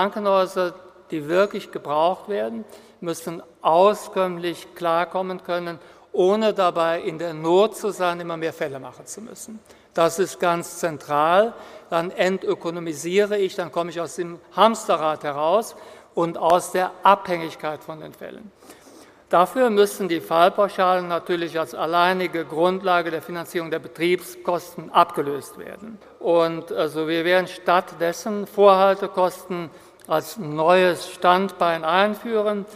Krankenhäuser, die wirklich gebraucht werden, müssen auskömmlich klarkommen können, ohne dabei in der Not zu sein, immer mehr Fälle machen zu müssen. Das ist ganz zentral. Dann entökonomisiere ich, dann komme ich aus dem Hamsterrad heraus und aus der Abhängigkeit von den Fällen. Dafür müssen die Fallpauschalen natürlich als alleinige Grundlage der Finanzierung der Betriebskosten abgelöst werden. Und also wir werden stattdessen Vorhaltekosten als neues Standbein einführen.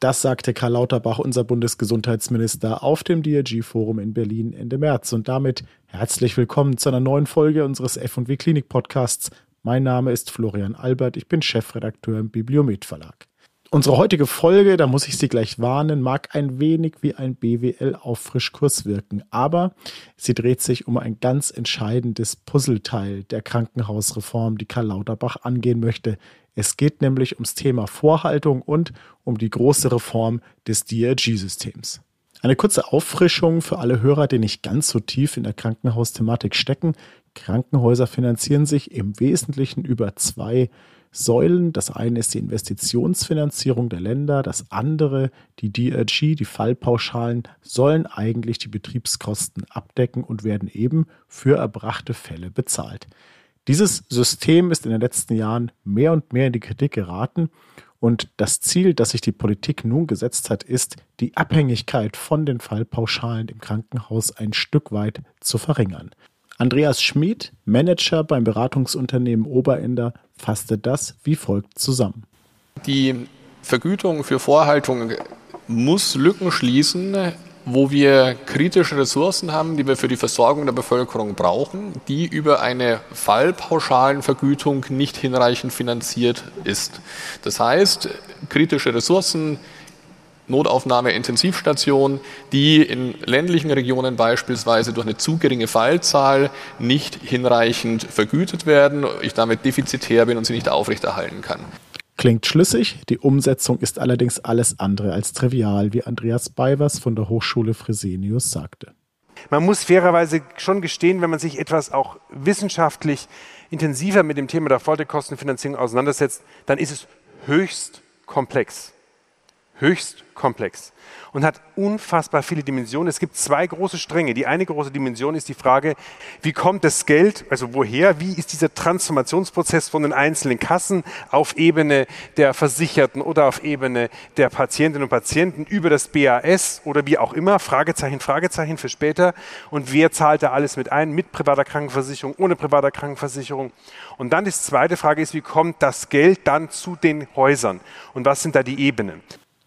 Das sagte Karl Lauterbach, unser Bundesgesundheitsminister, auf dem DRG-Forum in Berlin Ende März. Und damit herzlich willkommen zu einer neuen Folge unseres F&W Klinik Podcasts. Mein Name ist Florian Albert, ich bin Chefredakteur im Bibliomet Verlag. Unsere heutige Folge, da muss ich Sie gleich warnen, mag ein wenig wie ein BWL-Auffrischkurs wirken, aber sie dreht sich um ein ganz entscheidendes Puzzleteil der Krankenhausreform, die Karl Lauterbach angehen möchte. Es geht nämlich ums Thema Vorhaltung und um die große Reform des DRG-Systems. Eine kurze Auffrischung für alle Hörer, die nicht ganz so tief in der Krankenhausthematik stecken. Krankenhäuser finanzieren sich im Wesentlichen über zwei Säulen. Das eine ist die Investitionsfinanzierung der Länder, das andere, die DRG, die Fallpauschalen, sollen eigentlich die Betriebskosten abdecken und werden eben für erbrachte Fälle bezahlt. Dieses System ist in den letzten Jahren mehr und mehr in die Kritik geraten und das Ziel, das sich die Politik nun gesetzt hat, ist, die Abhängigkeit von den Fallpauschalen im Krankenhaus ein Stück weit zu verringern. Andreas Schmid, Manager beim Beratungsunternehmen Oberender, fasste das wie folgt zusammen. Die Vergütung für Vorhaltung muss Lücken schließen, wo wir kritische Ressourcen haben, die wir für die Versorgung der Bevölkerung brauchen, die über eine Fallpauschalenvergütung nicht hinreichend finanziert ist. Das heißt, kritische Ressourcen Notaufnahme-Intensivstationen, die in ländlichen Regionen beispielsweise durch eine zu geringe Fallzahl nicht hinreichend vergütet werden, ich damit defizitär bin und sie nicht aufrechterhalten kann. Klingt schlüssig, die Umsetzung ist allerdings alles andere als trivial, wie Andreas Beivers von der Hochschule Fresenius sagte. Man muss fairerweise schon gestehen, wenn man sich etwas auch wissenschaftlich intensiver mit dem Thema der Folterkostenfinanzierung auseinandersetzt, dann ist es höchst komplex. Höchst komplex und hat unfassbar viele Dimensionen. Es gibt zwei große Stränge. Die eine große Dimension ist die Frage, wie kommt das Geld, also woher, wie ist dieser Transformationsprozess von den einzelnen Kassen auf Ebene der Versicherten oder auf Ebene der Patientinnen und Patienten über das BAS oder wie auch immer, Fragezeichen, Fragezeichen für später. Und wer zahlt da alles mit ein, mit privater Krankenversicherung, ohne privater Krankenversicherung? Und dann die zweite Frage ist, wie kommt das Geld dann zu den Häusern? Und was sind da die Ebenen?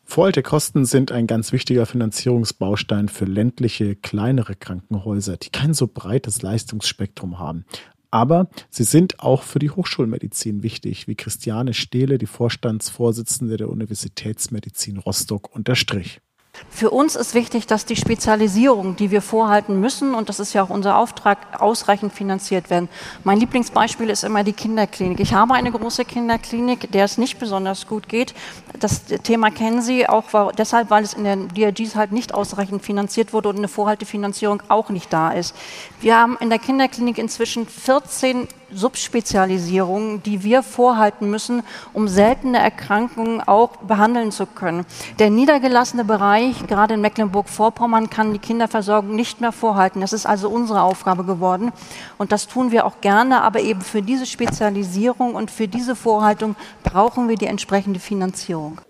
Vorhaltekosten sind ein ganz wichtiger Finanzierungsbaustein für ländliche, kleinere Krankenhäuser, die kein so breites Leistungsspektrum haben. Aber sie sind auch für die Hochschulmedizin wichtig, wie Christiane Stehle, die Vorstandsvorsitzende der Universitätsmedizin Rostock, unterstrich. Für uns ist wichtig, dass die Spezialisierung, die wir vorhalten müssen, und das ist ja auch unser Auftrag, ausreichend finanziert werden. Mein Lieblingsbeispiel ist immer die Kinderklinik. Ich habe eine große Kinderklinik, der es nicht besonders gut geht. Das Thema kennen Sie auch deshalb, weil es in den DRGs halt nicht ausreichend finanziert wurde und eine Vorhaltefinanzierung auch nicht da ist. Wir haben in der Kinderklinik inzwischen 14 Subspezialisierungen, die wir vorhalten müssen, um seltene Erkrankungen auch behandeln zu können. Der niedergelassene Bereich, gerade in Mecklenburg-Vorpommern, kann die Kinderversorgung nicht mehr vorhalten. Das ist also unsere Aufgabe geworden. Und das tun wir auch gerne, aber eben für diese Spezialisierung und für diese Vorhaltung brauchen wir die entsprechende Finanzierung.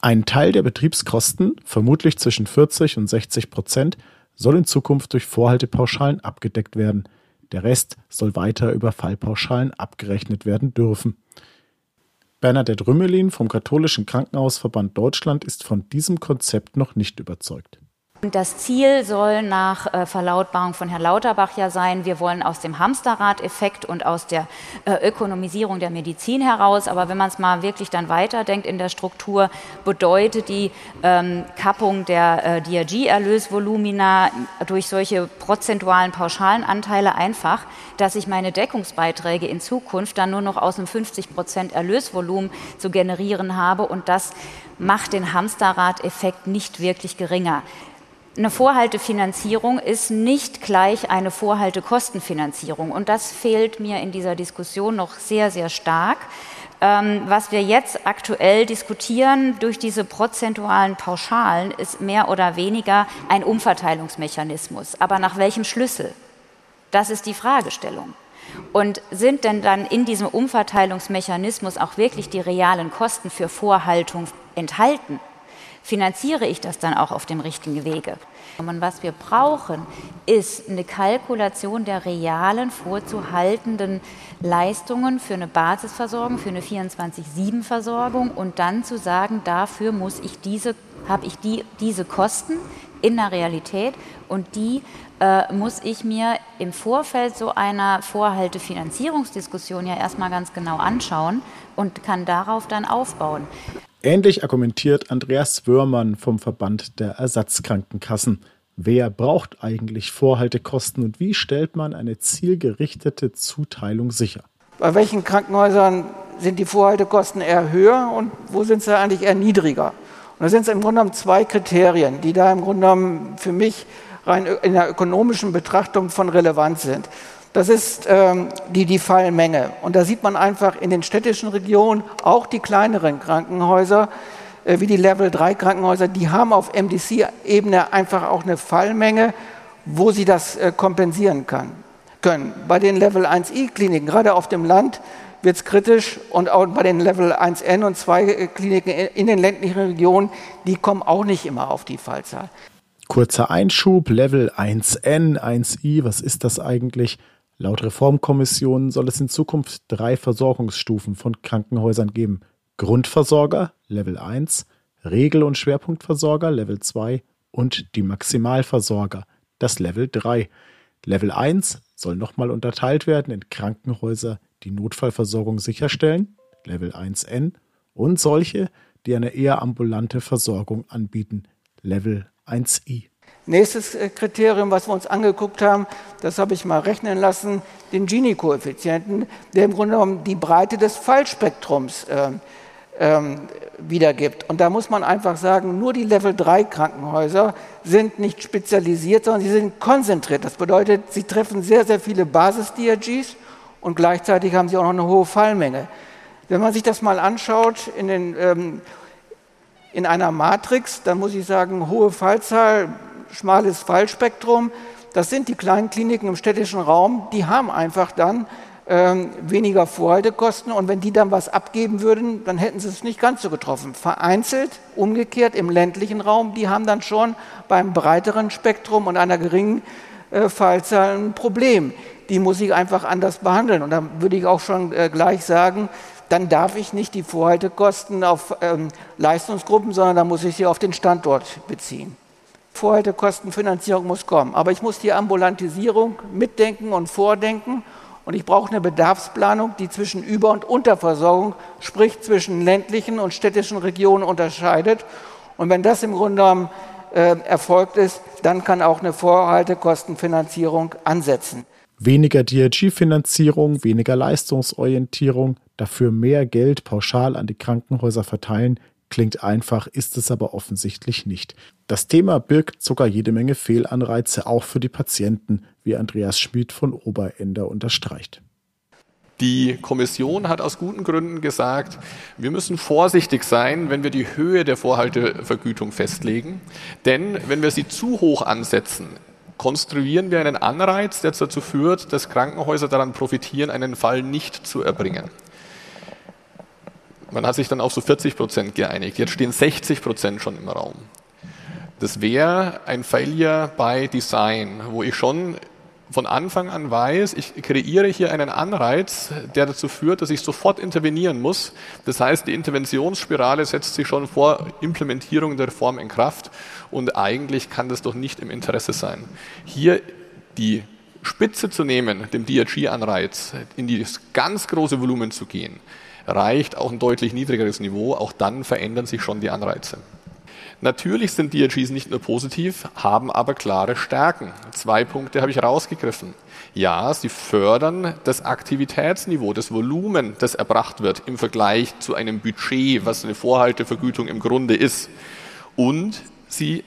Ein Teil der Betriebskosten, vermutlich zwischen 40 und 60 Prozent, soll in Zukunft durch Vorhaltepauschalen abgedeckt werden – der Rest soll weiter über Fallpauschalen abgerechnet werden dürfen. Bernadette Rümmelin vom Katholischen Krankenhausverband Deutschland ist von diesem Konzept noch nicht überzeugt. Das Ziel soll nach äh, Verlautbarung von Herrn Lauterbach ja sein, wir wollen aus dem Hamsterrad-Effekt und aus der äh, Ökonomisierung der Medizin heraus, aber wenn man es mal wirklich dann weiterdenkt in der Struktur, bedeutet die ähm, Kappung der äh, DRG-Erlösvolumina durch solche prozentualen pauschalen Anteile einfach, dass ich meine Deckungsbeiträge in Zukunft dann nur noch aus einem 50 Prozent Erlösvolumen zu generieren habe und das macht den Hamsterrad-Effekt nicht wirklich geringer. Eine Vorhaltefinanzierung ist nicht gleich eine Vorhaltekostenfinanzierung. Und das fehlt mir in dieser Diskussion noch sehr, sehr stark. Ähm, was wir jetzt aktuell diskutieren durch diese prozentualen Pauschalen ist mehr oder weniger ein Umverteilungsmechanismus. Aber nach welchem Schlüssel? Das ist die Fragestellung. Und sind denn dann in diesem Umverteilungsmechanismus auch wirklich die realen Kosten für Vorhaltung enthalten? Finanziere ich das dann auch auf dem richtigen Wege? Und was wir brauchen, ist eine Kalkulation der realen vorzuhaltenden Leistungen für eine Basisversorgung, für eine 24-7-Versorgung und dann zu sagen, dafür muss ich diese, habe ich die, diese Kosten in der Realität und die äh, muss ich mir im Vorfeld so einer Vorhaltefinanzierungsdiskussion ja erstmal ganz genau anschauen und kann darauf dann aufbauen. Ähnlich argumentiert Andreas Wörmann vom Verband der Ersatzkrankenkassen. Wer braucht eigentlich Vorhaltekosten und wie stellt man eine zielgerichtete Zuteilung sicher? Bei welchen Krankenhäusern sind die Vorhaltekosten eher höher und wo sind sie eigentlich eher niedriger? Und da sind es im Grunde genommen zwei Kriterien, die da im Grunde genommen für mich rein in der ökonomischen Betrachtung von Relevanz sind. Das ist ähm, die, die Fallmenge. Und da sieht man einfach in den städtischen Regionen, auch die kleineren Krankenhäuser, äh, wie die Level 3 Krankenhäuser, die haben auf MDC-Ebene einfach auch eine Fallmenge, wo sie das äh, kompensieren kann, können. Bei den Level 1i-Kliniken, gerade auf dem Land, wird es kritisch und auch bei den Level 1n und 2 äh, Kliniken in den ländlichen Regionen, die kommen auch nicht immer auf die Fallzahl. Kurzer Einschub, Level 1n, 1i, was ist das eigentlich? Laut Reformkommission soll es in Zukunft drei Versorgungsstufen von Krankenhäusern geben. Grundversorger Level 1, Regel- und Schwerpunktversorger Level 2 und die Maximalversorger, das Level 3. Level 1 soll nochmal unterteilt werden in Krankenhäuser, die Notfallversorgung sicherstellen, Level 1N, und solche, die eine eher ambulante Versorgung anbieten, Level 1I. Nächstes äh, Kriterium, was wir uns angeguckt haben, das habe ich mal rechnen lassen, den Gini-Koeffizienten, der im Grunde genommen die Breite des Fallspektrums äh, ähm, wiedergibt. Und da muss man einfach sagen, nur die Level 3 Krankenhäuser sind nicht spezialisiert, sondern sie sind konzentriert. Das bedeutet, sie treffen sehr, sehr viele Basis-DRGs und gleichzeitig haben sie auch noch eine hohe Fallmenge. Wenn man sich das mal anschaut in, den, ähm, in einer Matrix, dann muss ich sagen, hohe Fallzahl, schmales Fallspektrum, das sind die kleinen Kliniken im städtischen Raum, die haben einfach dann ähm, weniger Vorhaltekosten und wenn die dann was abgeben würden, dann hätten sie es nicht ganz so getroffen. Vereinzelt, umgekehrt im ländlichen Raum, die haben dann schon beim breiteren Spektrum und einer geringen äh, Fallzahl ein Problem. Die muss ich einfach anders behandeln. Und da würde ich auch schon äh, gleich sagen, dann darf ich nicht die Vorhaltekosten auf ähm, Leistungsgruppen, sondern da muss ich sie auf den Standort beziehen. Vorhaltekostenfinanzierung muss kommen. Aber ich muss die Ambulantisierung mitdenken und vordenken und ich brauche eine Bedarfsplanung, die zwischen Über- und Unterversorgung, sprich zwischen ländlichen und städtischen Regionen unterscheidet. Und wenn das im Grunde genommen äh, erfolgt ist, dann kann auch eine Vorhaltekostenfinanzierung ansetzen. Weniger DRG-Finanzierung, weniger Leistungsorientierung, dafür mehr Geld pauschal an die Krankenhäuser verteilen, Klingt einfach, ist es aber offensichtlich nicht. Das Thema birgt sogar jede Menge Fehlanreize, auch für die Patienten, wie Andreas Schmid von Oberender unterstreicht. Die Kommission hat aus guten Gründen gesagt, wir müssen vorsichtig sein, wenn wir die Höhe der Vorhaltevergütung festlegen. Denn wenn wir sie zu hoch ansetzen, konstruieren wir einen Anreiz, der dazu führt, dass Krankenhäuser daran profitieren, einen Fall nicht zu erbringen. Man hat sich dann auf so 40 Prozent geeinigt. Jetzt stehen 60 Prozent schon im Raum. Das wäre ein Failure by Design, wo ich schon von Anfang an weiß, ich kreiere hier einen Anreiz, der dazu führt, dass ich sofort intervenieren muss. Das heißt, die Interventionsspirale setzt sich schon vor Implementierung der Reform in Kraft und eigentlich kann das doch nicht im Interesse sein. Hier die Spitze zu nehmen, dem DRG-Anreiz, in das ganz große Volumen zu gehen, reicht auch ein deutlich niedrigeres Niveau, auch dann verändern sich schon die Anreize. Natürlich sind DRGs nicht nur positiv, haben aber klare Stärken. Zwei Punkte habe ich rausgegriffen. Ja, sie fördern das Aktivitätsniveau, das Volumen, das erbracht wird im Vergleich zu einem Budget, was eine Vorhaltevergütung im Grunde ist. Und sie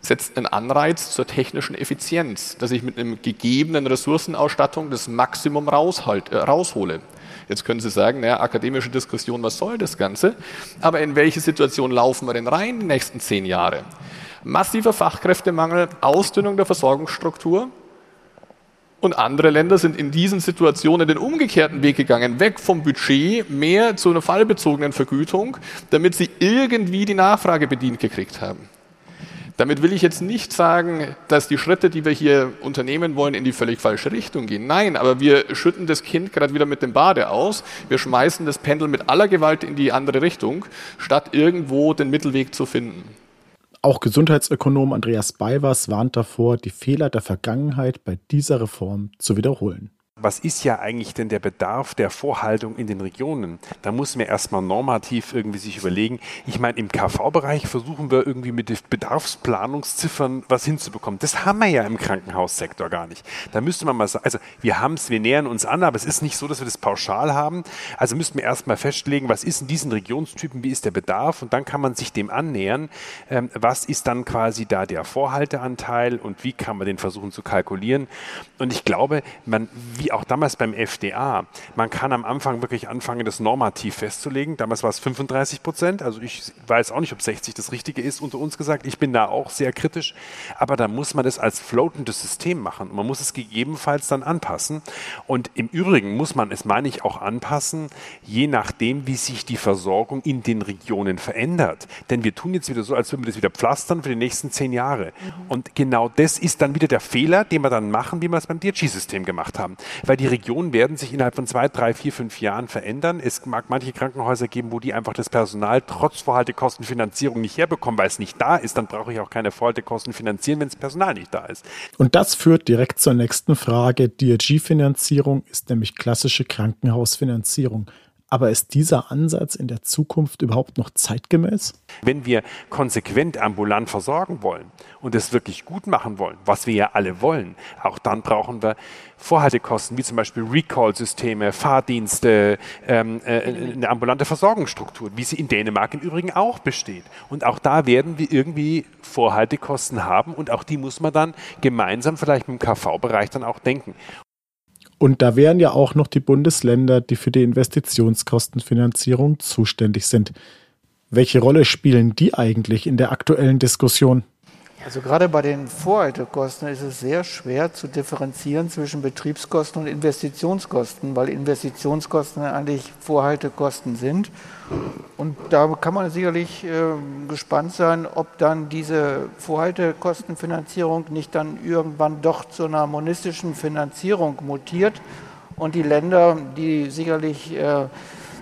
setzt einen Anreiz zur technischen Effizienz, dass ich mit einer gegebenen Ressourcenausstattung das Maximum äh, raushole. Jetzt können Sie sagen, naja, akademische Diskussion, was soll das Ganze? Aber in welche Situation laufen wir denn rein die nächsten zehn Jahre? Massiver Fachkräftemangel, Ausdünnung der Versorgungsstruktur, und andere Länder sind in diesen Situationen den umgekehrten Weg gegangen, weg vom Budget, mehr zu einer fallbezogenen Vergütung, damit sie irgendwie die Nachfrage bedient gekriegt haben. Damit will ich jetzt nicht sagen, dass die Schritte, die wir hier unternehmen wollen, in die völlig falsche Richtung gehen. Nein, aber wir schütten das Kind gerade wieder mit dem Bade aus. Wir schmeißen das Pendel mit aller Gewalt in die andere Richtung, statt irgendwo den Mittelweg zu finden. Auch Gesundheitsökonom Andreas Beiwers warnt davor, die Fehler der Vergangenheit bei dieser Reform zu wiederholen was ist ja eigentlich denn der Bedarf der Vorhaltung in den Regionen? Da muss man erstmal normativ irgendwie sich überlegen. Ich meine, im KV-Bereich versuchen wir irgendwie mit Bedarfsplanungsziffern was hinzubekommen. Das haben wir ja im Krankenhaussektor gar nicht. Da müsste man mal sagen, also wir haben es, wir nähern uns an, aber es ist nicht so, dass wir das pauschal haben. Also müssten wir erstmal festlegen, was ist in diesen Regionstypen, wie ist der Bedarf und dann kann man sich dem annähern. Ähm, was ist dann quasi da der Vorhalteanteil und wie kann man den versuchen zu kalkulieren? Und ich glaube, man, wie auch damals beim FDA, man kann am Anfang wirklich anfangen, das normativ festzulegen. Damals war es 35 Prozent. Also ich weiß auch nicht, ob 60 das Richtige ist, unter uns gesagt. Ich bin da auch sehr kritisch. Aber da muss man das als floatendes System machen. Man muss es gegebenenfalls dann anpassen. Und im Übrigen muss man es, meine ich, auch anpassen, je nachdem, wie sich die Versorgung in den Regionen verändert. Denn wir tun jetzt wieder so, als würden wir das wieder pflastern für die nächsten zehn Jahre. Mhm. Und genau das ist dann wieder der Fehler, den wir dann machen, wie wir es beim DRG-System gemacht haben weil die Regionen werden sich innerhalb von zwei, drei, vier, fünf Jahren verändern. Es mag manche Krankenhäuser geben, wo die einfach das Personal trotz Vorhaltekostenfinanzierung nicht herbekommen, weil es nicht da ist. Dann brauche ich auch keine Vorhaltekosten finanzieren, wenn das Personal nicht da ist. Und das führt direkt zur nächsten Frage. DRG-Finanzierung ist nämlich klassische Krankenhausfinanzierung. Aber ist dieser Ansatz in der Zukunft überhaupt noch zeitgemäß? Wenn wir konsequent ambulant versorgen wollen und es wirklich gut machen wollen, was wir ja alle wollen, auch dann brauchen wir Vorhaltekosten, wie zum Beispiel Recall-Systeme, Fahrdienste, ähm, äh, eine ambulante Versorgungsstruktur, wie sie in Dänemark im Übrigen auch besteht. Und auch da werden wir irgendwie Vorhaltekosten haben und auch die muss man dann gemeinsam vielleicht mit dem KV-Bereich dann auch denken. Und da wären ja auch noch die Bundesländer, die für die Investitionskostenfinanzierung zuständig sind. Welche Rolle spielen die eigentlich in der aktuellen Diskussion? Also gerade bei den Vorhaltekosten ist es sehr schwer zu differenzieren zwischen Betriebskosten und Investitionskosten, weil Investitionskosten eigentlich Vorhaltekosten sind. Und da kann man sicherlich äh, gespannt sein, ob dann diese Vorhaltekostenfinanzierung nicht dann irgendwann doch zu einer monistischen Finanzierung mutiert und die Länder, die sicherlich äh,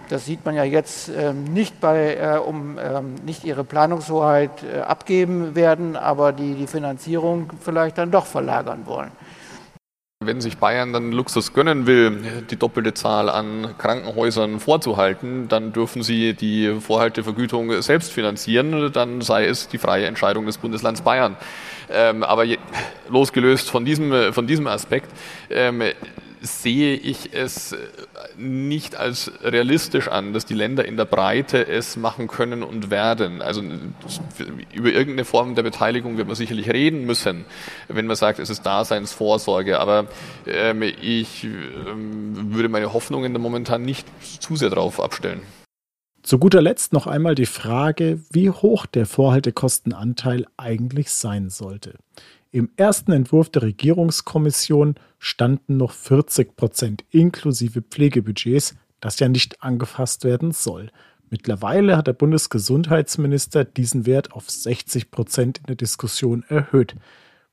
das sieht man ja jetzt ähm, nicht bei, äh, um ähm, nicht ihre Planungshoheit äh, abgeben werden, aber die, die Finanzierung vielleicht dann doch verlagern wollen. Wenn sich Bayern dann Luxus gönnen will, die doppelte Zahl an Krankenhäusern vorzuhalten, dann dürfen sie die Vorhaltevergütung selbst finanzieren, dann sei es die freie Entscheidung des Bundeslands Bayern. Ähm, aber je, losgelöst von diesem, von diesem Aspekt, ähm, sehe ich es nicht als realistisch an, dass die Länder in der Breite es machen können und werden. Also über irgendeine Form der Beteiligung wird man sicherlich reden müssen, wenn man sagt, es ist Daseinsvorsorge. Aber ähm, ich ähm, würde meine Hoffnungen da momentan nicht zu sehr darauf abstellen. Zu guter Letzt noch einmal die Frage, wie hoch der Vorhaltekostenanteil eigentlich sein sollte. Im ersten Entwurf der Regierungskommission standen noch 40 Prozent inklusive Pflegebudgets, das ja nicht angefasst werden soll. Mittlerweile hat der Bundesgesundheitsminister diesen Wert auf 60 Prozent in der Diskussion erhöht.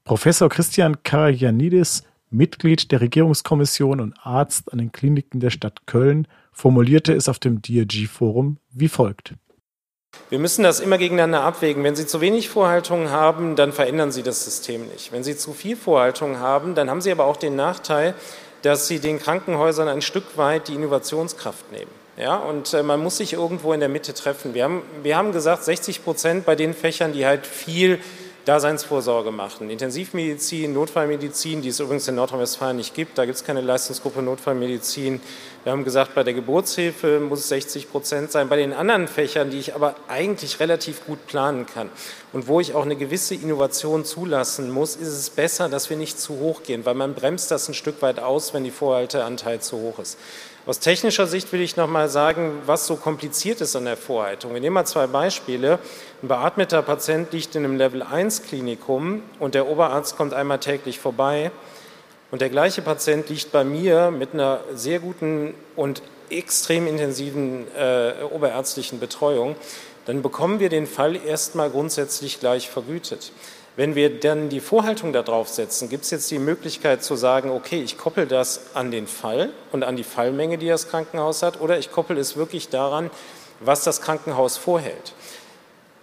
Professor Christian Karajanidis, Mitglied der Regierungskommission und Arzt an den Kliniken der Stadt Köln, formulierte es auf dem DRG-Forum wie folgt. Wir müssen das immer gegeneinander abwägen. Wenn Sie zu wenig Vorhaltungen haben, dann verändern Sie das System nicht. Wenn Sie zu viel Vorhaltungen haben, dann haben Sie aber auch den Nachteil, dass Sie den Krankenhäusern ein Stück weit die Innovationskraft nehmen. Ja, und äh, man muss sich irgendwo in der Mitte treffen. Wir haben, wir haben gesagt, 60 Prozent bei den Fächern, die halt viel Daseinsvorsorge machen. Intensivmedizin, Notfallmedizin, die es übrigens in Nordrhein-Westfalen nicht gibt, da gibt es keine Leistungsgruppe Notfallmedizin. Wir haben gesagt, bei der Geburtshilfe muss es 60 Prozent sein. Bei den anderen Fächern, die ich aber eigentlich relativ gut planen kann und wo ich auch eine gewisse Innovation zulassen muss, ist es besser, dass wir nicht zu hoch gehen, weil man bremst das ein Stück weit aus, wenn die Vorhalteanteil zu hoch ist. Aus technischer Sicht will ich noch mal sagen, was so kompliziert ist an der Vorhaltung. Wir nehmen mal zwei Beispiele. Ein beatmeter Patient liegt in einem Level 1 Klinikum und der Oberarzt kommt einmal täglich vorbei. Und der gleiche Patient liegt bei mir mit einer sehr guten und extrem intensiven äh, oberärztlichen Betreuung. Dann bekommen wir den Fall erstmal grundsätzlich gleich vergütet. Wenn wir dann die Vorhaltung darauf setzen, gibt es jetzt die Möglichkeit zu sagen, okay, ich koppel das an den Fall und an die Fallmenge, die das Krankenhaus hat, oder ich koppel es wirklich daran, was das Krankenhaus vorhält.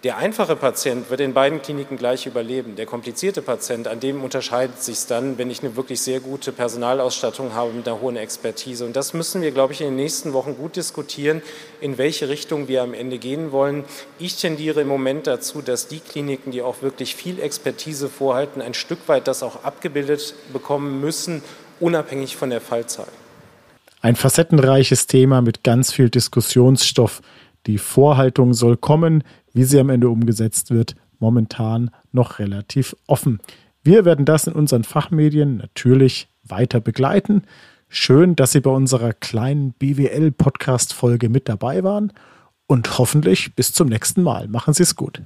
Der einfache Patient wird in beiden Kliniken gleich überleben. Der komplizierte Patient, an dem unterscheidet sich es dann, wenn ich eine wirklich sehr gute Personalausstattung habe mit einer hohen Expertise. Und das müssen wir, glaube ich, in den nächsten Wochen gut diskutieren, in welche Richtung wir am Ende gehen wollen. Ich tendiere im Moment dazu, dass die Kliniken, die auch wirklich viel Expertise vorhalten, ein Stück weit das auch abgebildet bekommen müssen, unabhängig von der Fallzahl. Ein facettenreiches Thema mit ganz viel Diskussionsstoff. Die Vorhaltung soll kommen. Wie sie am Ende umgesetzt wird, momentan noch relativ offen. Wir werden das in unseren Fachmedien natürlich weiter begleiten. Schön, dass Sie bei unserer kleinen BWL-Podcast-Folge mit dabei waren und hoffentlich bis zum nächsten Mal. Machen Sie es gut.